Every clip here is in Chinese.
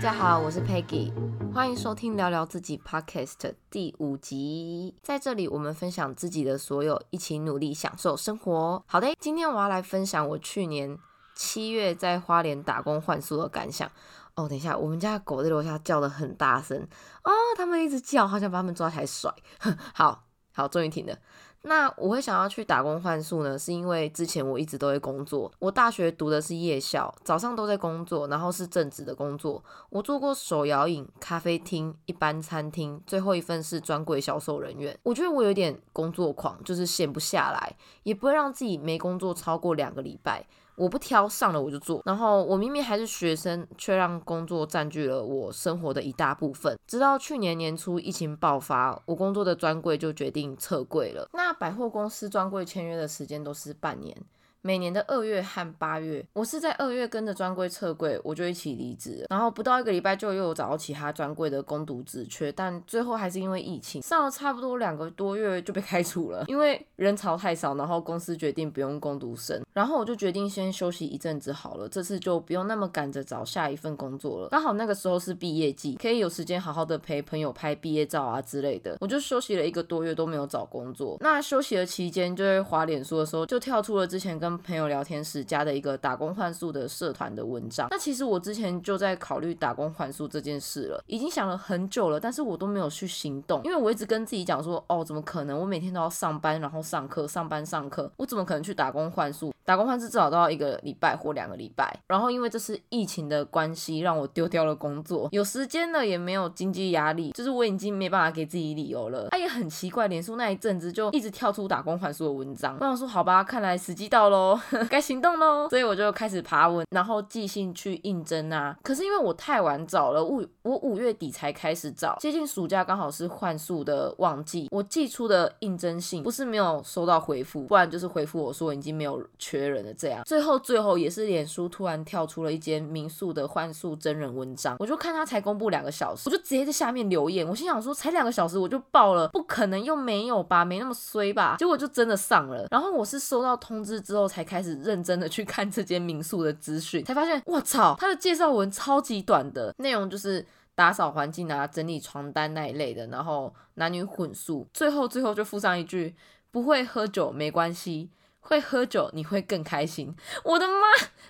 大家好，我是 Peggy，欢迎收听聊聊自己 Podcast 第五集。在这里，我们分享自己的所有，一起努力享受生活。好的，今天我要来分享我去年七月在花莲打工换宿的感想。哦，等一下，我们家狗在楼下叫的很大声哦，他们一直叫，好想把他们抓起来甩。好好，终于停了。那我会想要去打工换宿呢，是因为之前我一直都在工作。我大学读的是夜校，早上都在工作，然后是正职的工作。我做过手摇饮、咖啡厅、一般餐厅，最后一份是专柜销售人员。我觉得我有点工作狂，就是闲不下来，也不会让自己没工作超过两个礼拜。我不挑，上了我就做。然后我明明还是学生，却让工作占据了我生活的一大部分。直到去年年初疫情爆发，我工作的专柜就决定撤柜了。那百货公司专柜签约的时间都是半年。每年的二月和八月，我是在二月跟着专柜撤柜，我就一起离职。然后不到一个礼拜，就又有找到其他专柜的攻读职缺，但最后还是因为疫情，上了差不多两个多月就被开除了，因为人潮太少，然后公司决定不用攻读生。然后我就决定先休息一阵子好了，这次就不用那么赶着找下一份工作了。刚好那个时候是毕业季，可以有时间好好的陪朋友拍毕业照啊之类的。我就休息了一个多月都没有找工作。那休息的期间，就在滑脸书的时候，就跳出了之前跟跟朋友聊天时加的一个打工换宿的社团的文章。那其实我之前就在考虑打工换宿这件事了，已经想了很久了，但是我都没有去行动，因为我一直跟自己讲说，哦，怎么可能？我每天都要上班，然后上课，上班上课，我怎么可能去打工换宿？打工换宿至少都要一个礼拜或两个礼拜。然后因为这是疫情的关系，让我丢掉了工作，有时间了也没有经济压力，就是我已经没办法给自己理由了。他也很奇怪，脸书那一阵子就一直跳出打工换宿的文章，我想说，好吧，看来时机到喽。该行动喽，所以我就开始爬文，然后寄信去应征啊。可是因为我太晚找了，五我五月底才开始找，接近暑假刚好是换宿的旺季，我寄出的应征信不是没有收到回复，不然就是回复我说已经没有缺人的这样。最后最后也是脸书突然跳出了一间民宿的换宿真人文章，我就看他才公布两个小时，我就直接在下面留言，我心想说才两个小时我就爆了，不可能又没有吧，没那么衰吧？结果就真的上了，然后我是收到通知之后才开始。认真的去看这间民宿的资讯，才发现，我操，他的介绍文超级短的，内容就是打扫环境啊、整理床单那一类的，然后男女混宿，最后最后就附上一句，不会喝酒没关系，会喝酒你会更开心。我的妈，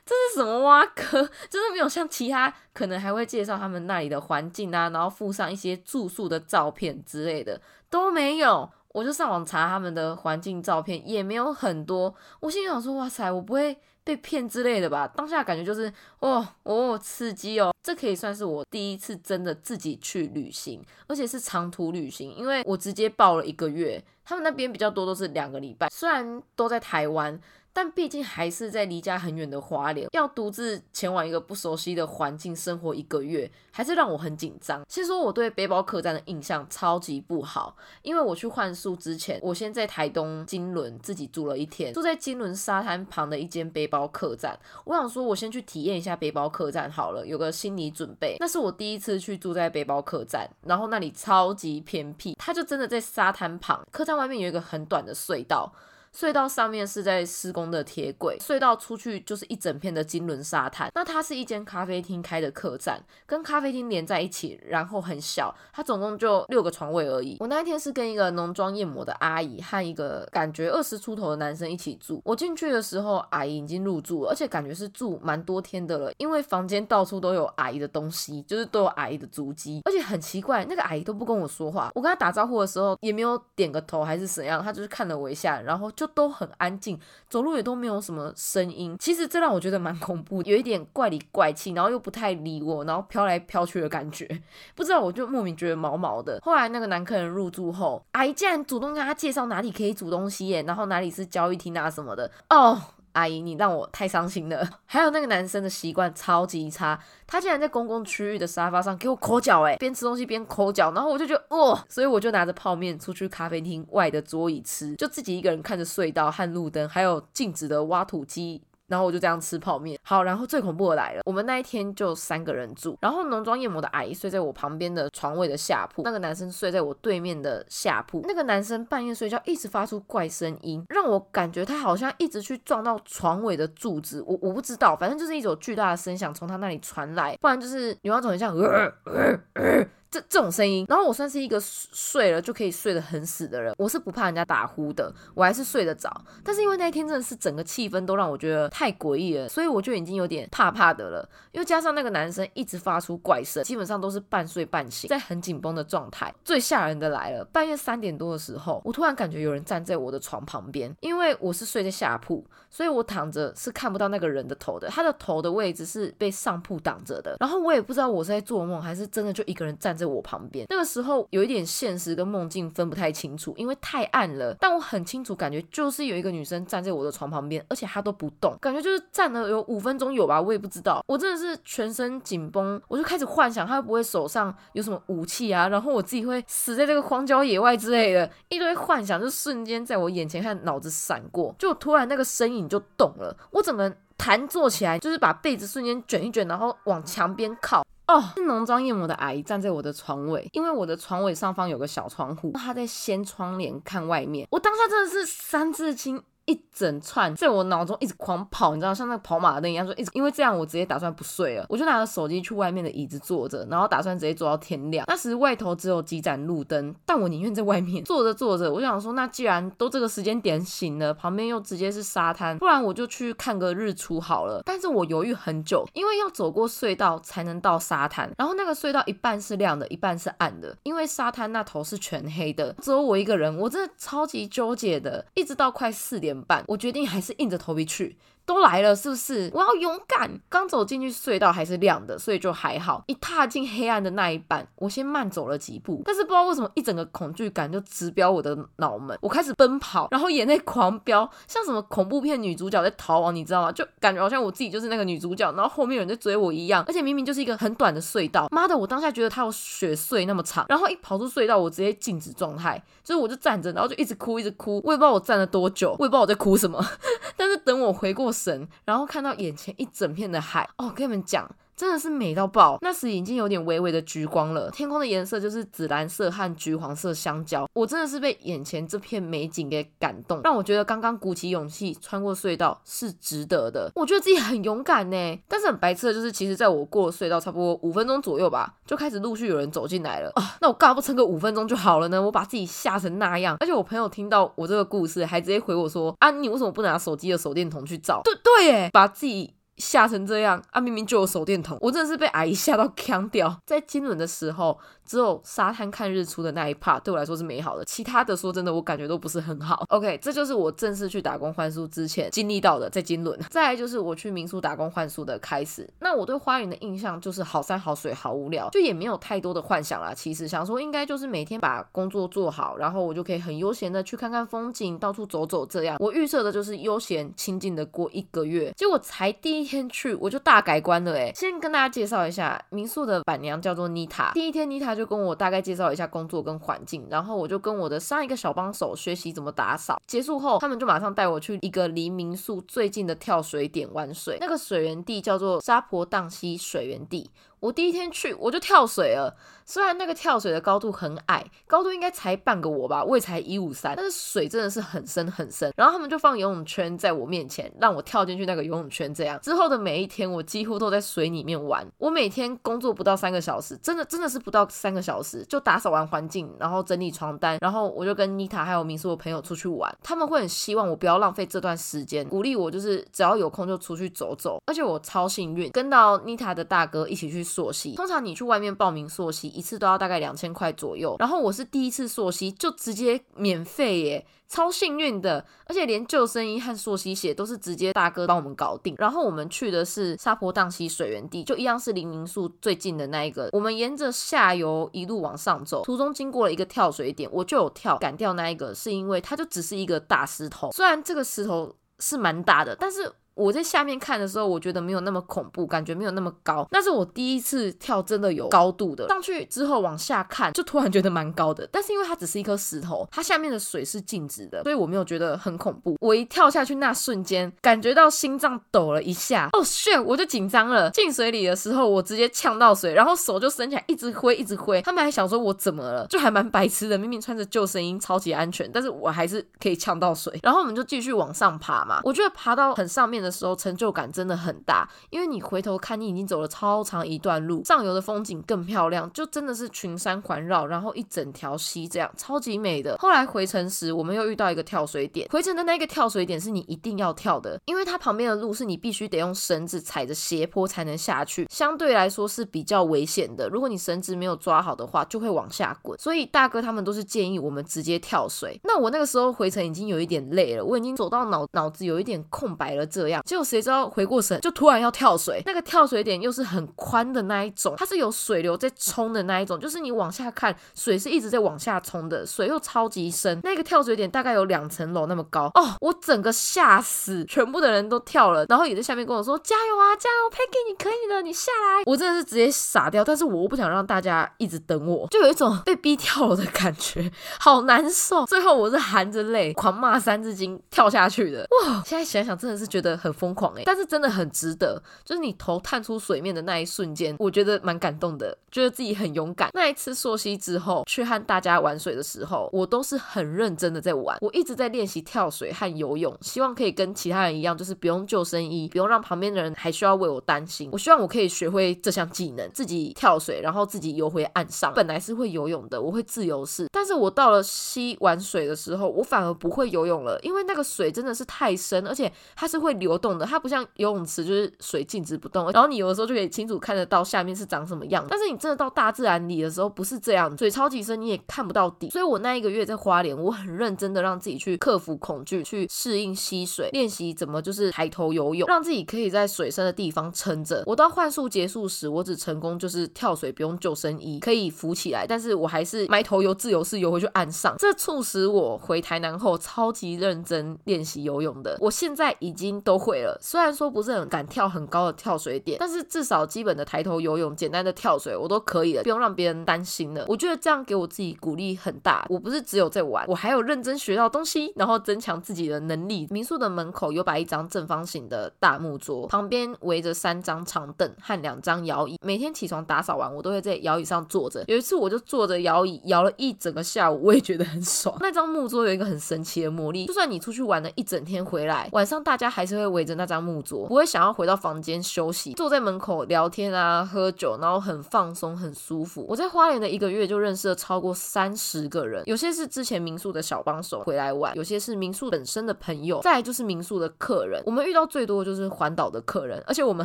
这是什么挖坑？真的没有像其他可能还会介绍他们那里的环境啊，然后附上一些住宿的照片之类的都没有。我就上网查他们的环境照片，也没有很多。我心里想说，哇塞，我不会被骗之类的吧？当下感觉就是，哦哦，刺激哦！这可以算是我第一次真的自己去旅行，而且是长途旅行，因为我直接报了一个月，他们那边比较多都是两个礼拜，虽然都在台湾。但毕竟还是在离家很远的花莲，要独自前往一个不熟悉的环境生活一个月，还是让我很紧张。先说我对背包客栈的印象超级不好，因为我去换宿之前，我先在台东金轮自己住了一天，住在金轮沙滩旁的一间背包客栈。我想说，我先去体验一下背包客栈好了，有个心理准备。那是我第一次去住在背包客栈，然后那里超级偏僻，它就真的在沙滩旁，客栈外面有一个很短的隧道。隧道上面是在施工的铁轨，隧道出去就是一整片的金轮沙滩。那它是一间咖啡厅开的客栈，跟咖啡厅连在一起，然后很小，它总共就六个床位而已。我那一天是跟一个浓妆艳抹的阿姨和一个感觉二十出头的男生一起住。我进去的时候，阿姨已经入住了，而且感觉是住蛮多天的了，因为房间到处都有阿姨的东西，就是都有阿姨的足迹。而且很奇怪，那个阿姨都不跟我说话，我跟她打招呼的时候也没有点个头还是怎样，她就是看了我一下，然后。就都很安静，走路也都没有什么声音。其实这让我觉得蛮恐怖，有一点怪里怪气，然后又不太理我，然后飘来飘去的感觉。不知道，我就莫名觉得毛毛的。后来那个男客人入住后，阿姨竟然主动跟他介绍哪里可以煮东西耶，然后哪里是交易厅啊什么的。哦。阿姨，你让我太伤心了。还有那个男生的习惯超级差，他竟然在公共区域的沙发上给我抠脚，哎，边吃东西边抠脚，然后我就觉得，哇，所以我就拿着泡面出去咖啡厅外的桌椅吃，就自己一个人看着隧道和路灯，还有静止的挖土机。然后我就这样吃泡面。好，然后最恐怖的来了，我们那一天就三个人住，然后浓妆艳抹的阿姨睡在我旁边的床位的下铺，那个男生睡在我对面的下铺。那个男生半夜睡觉一直发出怪声音，让我感觉他好像一直去撞到床尾的柱子。我我不知道，反正就是一种巨大的声响从他那里传来，不然就是有那种很像呃呃呃。这这种声音，然后我算是一个睡了就可以睡得很死的人，我是不怕人家打呼的，我还是睡得着。但是因为那一天真的是整个气氛都让我觉得太诡异了，所以我就已经有点怕怕的了。又加上那个男生一直发出怪声，基本上都是半睡半醒，在很紧绷的状态。最吓人的来了，半夜三点多的时候，我突然感觉有人站在我的床旁边，因为我是睡在下铺，所以我躺着是看不到那个人的头的，他的头的位置是被上铺挡着的。然后我也不知道我是在做梦还是真的就一个人站。在我旁边，那个时候有一点现实跟梦境分不太清楚，因为太暗了。但我很清楚，感觉就是有一个女生站在我的床旁边，而且她都不动，感觉就是站了有五分钟有吧，我也不知道。我真的是全身紧绷，我就开始幻想她会不会手上有什么武器啊，然后我自己会死在这个荒郊野外之类的，一堆幻想就瞬间在我眼前和脑子闪过，就突然那个身影就动了，我整个弹坐起来，就是把被子瞬间卷一卷，然后往墙边靠。哦，是浓妆艳抹的阿姨站在我的床尾，因为我的床尾上方有个小窗户，她在掀窗帘看外面。我当下真的是三字经。一整串在我脑中一直狂跑，你知道，像那个跑马灯一样，说一直，因为这样我直接打算不睡了，我就拿着手机去外面的椅子坐着，然后打算直接坐到天亮。那时外头只有几盏路灯，但我宁愿在外面 坐着坐着。我想说，那既然都这个时间点醒了，旁边又直接是沙滩，不然我就去看个日出好了。但是我犹豫很久，因为要走过隧道才能到沙滩，然后那个隧道一半是亮的，一半是暗的，因为沙滩那头是全黑的，只有我一个人，我真的超级纠结的，一直到快四点。我决定还是硬着头皮去。都来了，是不是？我要勇敢。刚走进去隧道还是亮的，所以就还好。一踏进黑暗的那一半，我先慢走了几步，但是不知道为什么一整个恐惧感就直飙我的脑门。我开始奔跑，然后眼泪狂飙，像什么恐怖片女主角在逃亡，你知道吗？就感觉好像我自己就是那个女主角，然后后面有人在追我一样。而且明明就是一个很短的隧道，妈的，我当下觉得它有雪隧那么长。然后一跑出隧道，我直接静止状态，就是我就站着，然后就一直哭，一直哭。我也不知道我站了多久，我也不知道我在哭什么。但是等我回过。神，然后看到眼前一整片的海哦，跟你们讲。真的是美到爆！那时已经有点微微的橘光了，天空的颜色就是紫蓝色和橘黄色相交。我真的是被眼前这片美景给感动，让我觉得刚刚鼓起勇气穿过隧道是值得的。我觉得自己很勇敢呢，但是很白痴的就是，其实在我过隧道差不多五分钟左右吧，就开始陆续有人走进来了啊。那我干嘛不撑个五分钟就好了呢？我把自己吓成那样，而且我朋友听到我这个故事，还直接回我说啊，你为什么不拿手机的手电筒去照？对对，哎，把自己。吓成这样啊！明明就有手电筒，我真的是被阿姨吓到 腔掉。在金轮的时候。只有沙滩看日出的那一 part 对我来说是美好的，其他的说真的，我感觉都不是很好。OK，这就是我正式去打工换宿之前经历到的，在金轮。再来就是我去民宿打工换宿的开始。那我对花园的印象就是好山好水好无聊，就也没有太多的幻想啦。其实想说应该就是每天把工作做好，然后我就可以很悠闲的去看看风景，到处走走这样。我预设的就是悠闲清静的过一个月。结果才第一天去，我就大改观了哎。先跟大家介绍一下民宿的板娘叫做妮塔。第一天妮塔就就。跟我大概介绍一下工作跟环境，然后我就跟我的上一个小帮手学习怎么打扫。结束后，他们就马上带我去一个离民宿最近的跳水点玩水，那个水源地叫做沙婆荡溪水源地。我第一天去我就跳水了，虽然那个跳水的高度很矮，高度应该才半个我吧，我也才一五三，但是水真的是很深很深。然后他们就放游泳圈在我面前，让我跳进去那个游泳圈。这样之后的每一天，我几乎都在水里面玩。我每天工作不到三个小时，真的真的是不到三个小时，就打扫完环境，然后整理床单，然后我就跟妮塔还有民宿的朋友出去玩。他们会很希望我不要浪费这段时间，鼓励我就是只要有空就出去走走。而且我超幸运，跟到妮塔的大哥一起去。溯溪，通常你去外面报名溯溪一次都要大概两千块左右，然后我是第一次溯溪就直接免费耶，超幸运的，而且连救生衣和溯溪鞋都是直接大哥帮我们搞定。然后我们去的是沙坡荡溪水源地，就一样是离民宿最近的那一个。我们沿着下游一路往上走，途中经过了一个跳水点，我就有跳赶掉那一个，是因为它就只是一个大石头，虽然这个石头是蛮大的，但是。我在下面看的时候，我觉得没有那么恐怖，感觉没有那么高。那是我第一次跳，真的有高度的。上去之后往下看，就突然觉得蛮高的。但是因为它只是一颗石头，它下面的水是静止的，所以我没有觉得很恐怖。我一跳下去那瞬间，感觉到心脏抖了一下。哦，shit！我就紧张了。进水里的时候，我直接呛到水，然后手就伸起来，一直挥，一直挥。他们还想说我怎么了，就还蛮白痴的。明明穿着救生衣，超级安全，但是我还是可以呛到水。然后我们就继续往上爬嘛。我觉得爬到很上面的时候，成就感真的很大，因为你回头看，你已经走了超长一段路，上游的风景更漂亮，就真的是群山环绕，然后一整条溪这样，超级美的。后来回程时，我们又遇到一个跳水点，回程的那个跳水点是你一定要跳的，因为它旁边的路是你必须得用绳子踩着斜坡才能下去，相对来说是比较危险的。如果你绳子没有抓好的话，就会往下滚。所以大哥他们都是建议我们直接跳水。那我那个时候回程已经有一点累了，我已经走到脑脑子有一点空白了，这样，结果谁知道回过神就突然要跳水，那个跳水点又是很宽的那一种，它是有水流在冲的那一种，就是你往下看，水是一直在往下冲的，水又超级深，那个跳水点大概有两层楼那么高。哦，我整个吓死，全部的人都跳了，然后也在下面跟我说加油啊，加油，Peggy，你可以的，你下来，我真的是直接傻掉，但是我又不想让大家一直等我，就有一种被逼跳楼的感觉，好难受。最后我是含着泪狂骂三字经跳下去的，哇，现在想想真的是觉得很疯狂哎，但是真的很值得，就是你头探出水面的那一瞬间，我觉得蛮感动的，觉得自己很勇敢。那一次溯溪之后去和大家玩水的时候，我都是很认真的在玩，我一直在练习跳水和游泳，希望可以跟其他人一样，就是不用救生衣，不用让旁边的人还需要为我担心。我希望我可以学会这项技能，自己跳水，然后自己游回岸上。本来是会游泳的，我会自由式，但是我到了溪玩水的时候，我反而不会游泳了，因为那个水真的是太深，而且它是会流动的，它不像游泳池就是水静止不动，然后你有的时候就可以清楚看得到下面是长什么样。但是你真的到大自然里的时候，不是这样，水超级深，你也看不到底。所以我那一个月在花莲，我很认真的让自己去克服恐惧，去适应溪水，练习怎么就是抬头游泳，让自己可以在水深的地方撑着。我到幻术结束时，我只成功就是跳水不用救生衣，可以浮起来，但是我还是埋头游自由式游回去岸上。这促使我回台南后超级认真练习游泳的。我现在已经都会了，虽然说不是很敢跳很高的跳水点，但是至少基本的抬头游泳、简单的跳水我都可以了，不用让别人担心了。我觉得这样给我自己鼓励很大。我不是只有在玩，我还有认真学到东西，然后增强自己的能力。民宿的门口有摆一张正方形的大木桌，旁边围着三张长凳和两张摇椅。每天起床打扫完，我都会在摇椅上坐着。有一次我就坐着摇椅摇了一整个下午，我也觉得很爽。那张木桌有一个很神奇的魔力，就算你出去玩了一整天回来，晚上大家还是会围着那张木桌，不会想要回到房间休息，坐在门口聊天啊、喝酒，然后很放松、很舒服。我在花莲的一个月就认识了超过三十个人，有些是之前民宿的小帮手回来玩，有些是民宿本身的朋友，再就是民宿的客人。我们遇到最多的就是环岛的客人，而且我们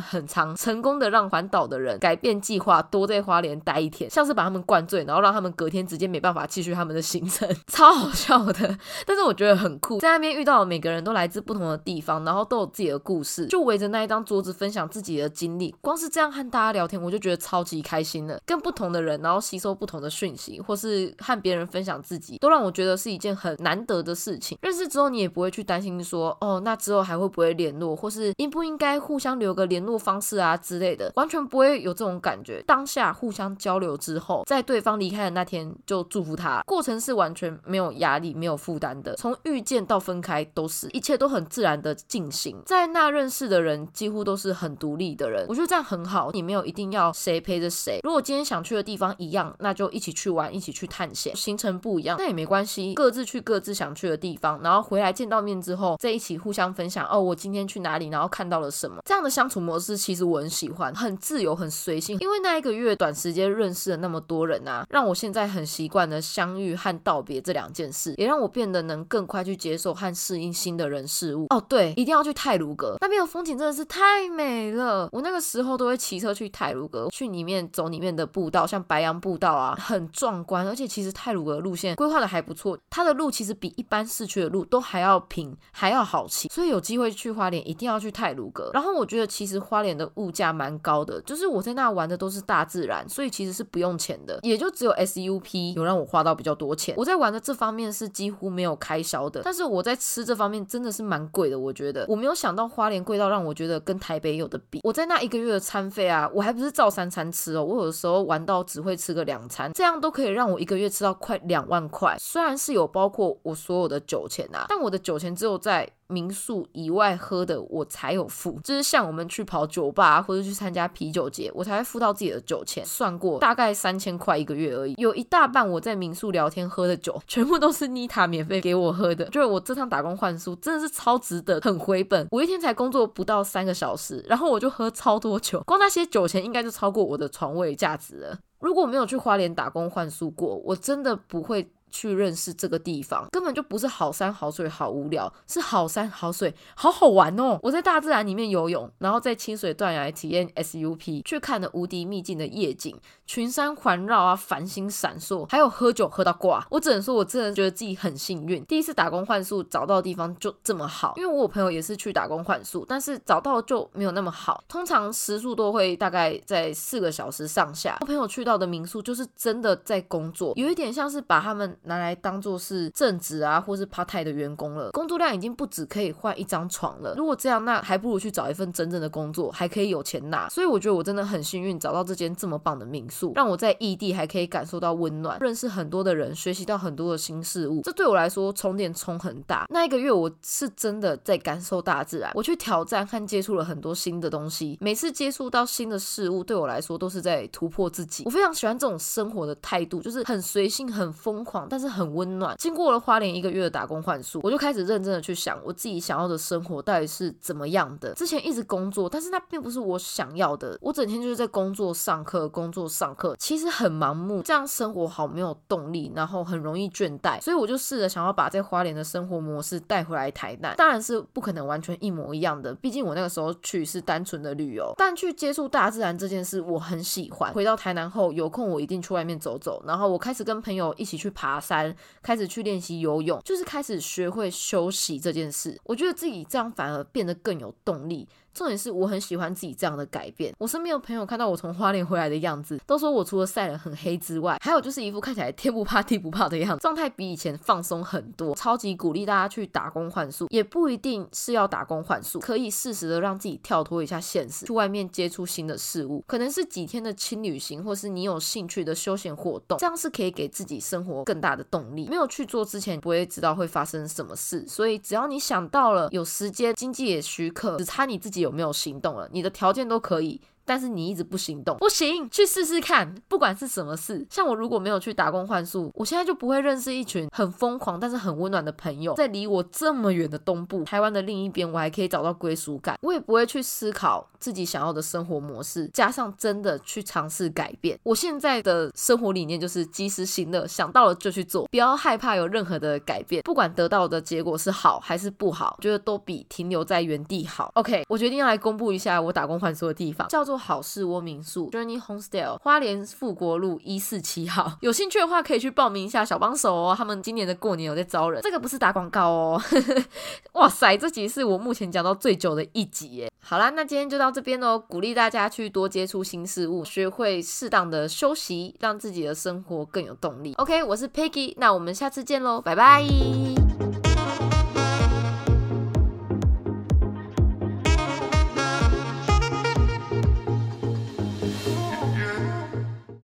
很常成功的让环岛的人改变计划，多在花莲待一天，像是把他们灌醉，然后让他们隔天直接没办法继续他们的行程，超好笑的。但是我觉得很酷，在那边遇到的每个人都来自不同的地方，然后都有自己的故事，就围着那一张桌子分享自己的经历。光是这样和大家聊天，我就觉得超级开心了。跟不同的人，然后吸收不同的讯息，或是和别人分享自己，都让我觉得是一件很难得的事情。认识之后，你也不会去担心说，哦，那之后还会不会联络，或是应不应该互相留个联络方式啊之类的，完全不会有这种感觉。当下互相交流之后，在对方离开的那天就祝福他，过程是完全没有压力、没有负担的。从遇见到分开，都是一切都很自然的进行。在那认识的人几乎都是很独立的人，我觉得这样很好。你没有一定要谁陪着谁，如果今天想去的地方一样，那就一起去玩，一起去探险。行程不一样，那也没关系，各自去各自想去的地方，然后回来见到面之后，再一起互相分享。哦，我今天去哪里，然后看到了什么？这样的相处模式其实我很喜欢，很自由，很随性。因为那一个月短时间认识了那么多人啊，让我现在很习惯的相遇和道别这两件事，也让我变得能更快去接受和适应新的人事物。哦，对，一定要去泰泰鲁阁，那边的风景真的是太美了。我那个时候都会骑车去泰鲁阁，去里面走里面的步道，像白杨步道啊，很壮观。而且其实泰鲁阁路线规划的还不错，它的路其实比一般市区的路都还要平，还要好骑。所以有机会去花莲，一定要去泰鲁阁。然后我觉得其实花莲的物价蛮高的，就是我在那玩的都是大自然，所以其实是不用钱的，也就只有 SUP 有让我花到比较多钱。我在玩的这方面是几乎没有开销的，但是我在吃这方面真的是蛮贵的。我觉得我没有想。想到花莲贵到让我觉得跟台北有的比。我在那一个月的餐费啊，我还不是照三餐吃哦，我有的时候玩到只会吃个两餐，这样都可以让我一个月吃到快两万块。虽然是有包括我所有的酒钱啊，但我的酒钱只有在。民宿以外喝的我才有付，就是像我们去跑酒吧或者去参加啤酒节，我才会付到自己的酒钱。算过大概三千块一个月而已，有一大半我在民宿聊天喝的酒，全部都是妮塔免费给我喝的。就是我这趟打工换宿真的是超值得，很回本。我一天才工作不到三个小时，然后我就喝超多酒，光那些酒钱应该就超过我的床位价值了。如果没有去花莲打工换宿过，我真的不会。去认识这个地方，根本就不是好山好水好无聊，是好山好水好好玩哦！我在大自然里面游泳，然后在清水断崖体验 SUP，去看了无敌秘境的夜景，群山环绕啊，繁星闪烁，还有喝酒喝到挂。我只能说，我真的觉得自己很幸运，第一次打工换宿找到的地方就这么好。因为我朋友也是去打工换宿，但是找到就没有那么好，通常时速都会大概在四个小时上下。我朋友去到的民宿就是真的在工作，有一点像是把他们。拿来当做是正职啊，或是 part time 的员工了，工作量已经不止可以换一张床了。如果这样，那还不如去找一份真正的工作，还可以有钱拿。所以我觉得我真的很幸运，找到这间这么棒的民宿，让我在异地还可以感受到温暖，认识很多的人，学习到很多的新事物。这对我来说充电充很大。那一个月我是真的在感受大自然，我去挑战和接触了很多新的东西。每次接触到新的事物，对我来说都是在突破自己。我非常喜欢这种生活的态度，就是很随性、很疯狂，但但是。很温暖。经过了花莲一个月的打工换宿，我就开始认真的去想我自己想要的生活到底是怎么样的。之前一直工作，但是那并不是我想要的。我整天就是在工作、上课、工作、上课，其实很盲目，这样生活好没有动力，然后很容易倦怠。所以我就试着想要把在花莲的生活模式带回来台南。当然是不可能完全一模一样的，毕竟我那个时候去是单纯的旅游。但去接触大自然这件事，我很喜欢。回到台南后，有空我一定去外面走走，然后我开始跟朋友一起去爬山。开始去练习游泳，就是开始学会休息这件事。我觉得自己这样反而变得更有动力。重点是我很喜欢自己这样的改变。我身边的朋友看到我从花莲回来的样子，都说我除了晒得很黑之外，还有就是一副看起来天不怕地不怕的样子，状态比以前放松很多。超级鼓励大家去打工换宿，也不一定是要打工换宿，可以适时的让自己跳脱一下现实，去外面接触新的事物，可能是几天的轻旅行，或是你有兴趣的休闲活动，这样是可以给自己生活更大的动力。没有去做之前，不会知道会发生什么事，所以只要你想到了，有时间，经济也许可，只差你自己。有没有行动了？你的条件都可以。但是你一直不行动，不行，去试试看，不管是什么事。像我如果没有去打工换宿，我现在就不会认识一群很疯狂但是很温暖的朋友。在离我这么远的东部，台湾的另一边，我还可以找到归属感。我也不会去思考自己想要的生活模式，加上真的去尝试改变。我现在的生活理念就是及时行乐，想到了就去做，不要害怕有任何的改变。不管得到的结果是好还是不好，觉得都比停留在原地好。OK，我决定要来公布一下我打工换宿的地方，叫做。好事窝民宿 Journey Homestay 花莲富国路一四七号，有兴趣的话可以去报名一下小帮手哦。他们今年的过年有在招人，这个不是打广告哦。哇塞，这集是我目前讲到最久的一集耶。好啦，那今天就到这边喽，鼓励大家去多接触新事物，学会适当的休息，让自己的生活更有动力。OK，我是 Peggy，那我们下次见喽，拜拜。